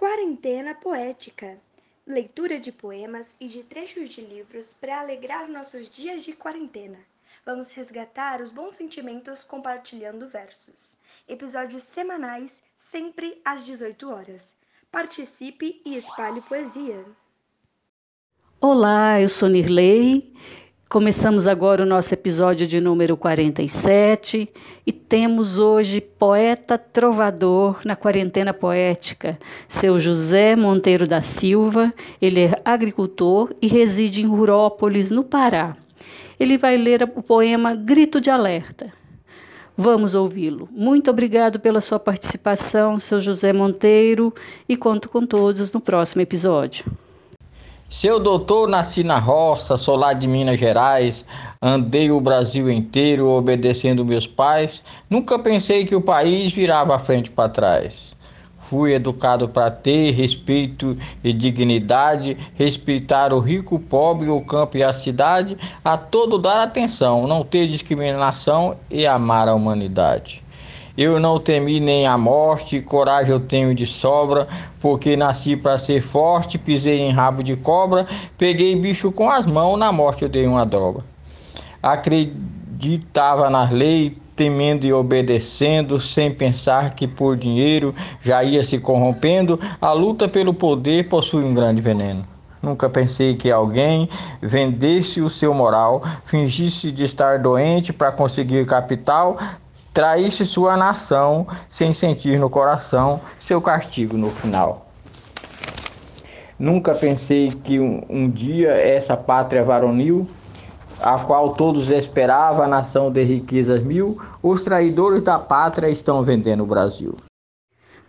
Quarentena Poética leitura de poemas e de trechos de livros para alegrar nossos dias de quarentena. Vamos resgatar os bons sentimentos compartilhando versos. Episódios semanais, sempre às 18 horas. Participe e espalhe poesia. Olá, eu sou Nirley Começamos agora o nosso episódio de número 47 e temos hoje poeta trovador na quarentena poética, seu José Monteiro da Silva. Ele é agricultor e reside em Rurópolis, no Pará. Ele vai ler o poema Grito de Alerta. Vamos ouvi-lo. Muito obrigado pela sua participação, seu José Monteiro, e conto com todos no próximo episódio. Seu doutor, nasci na roça, sou lá de Minas Gerais, andei o Brasil inteiro obedecendo meus pais, nunca pensei que o país virava a frente para trás. Fui educado para ter respeito e dignidade, respeitar o rico, o pobre, o campo e a cidade, a todo dar atenção, não ter discriminação e amar a humanidade. Eu não temi nem a morte, coragem eu tenho de sobra, porque nasci para ser forte, pisei em rabo de cobra, peguei bicho com as mãos, na morte eu dei uma droga. Acreditava nas leis, temendo e obedecendo, sem pensar que por dinheiro já ia se corrompendo, a luta pelo poder possui um grande veneno. Nunca pensei que alguém vendesse o seu moral, fingisse de estar doente para conseguir capital, traísse sua nação sem sentir no coração seu castigo no final. Nunca pensei que um, um dia essa pátria varonil, a qual todos esperavam, a nação de riquezas mil, os traidores da pátria estão vendendo o Brasil.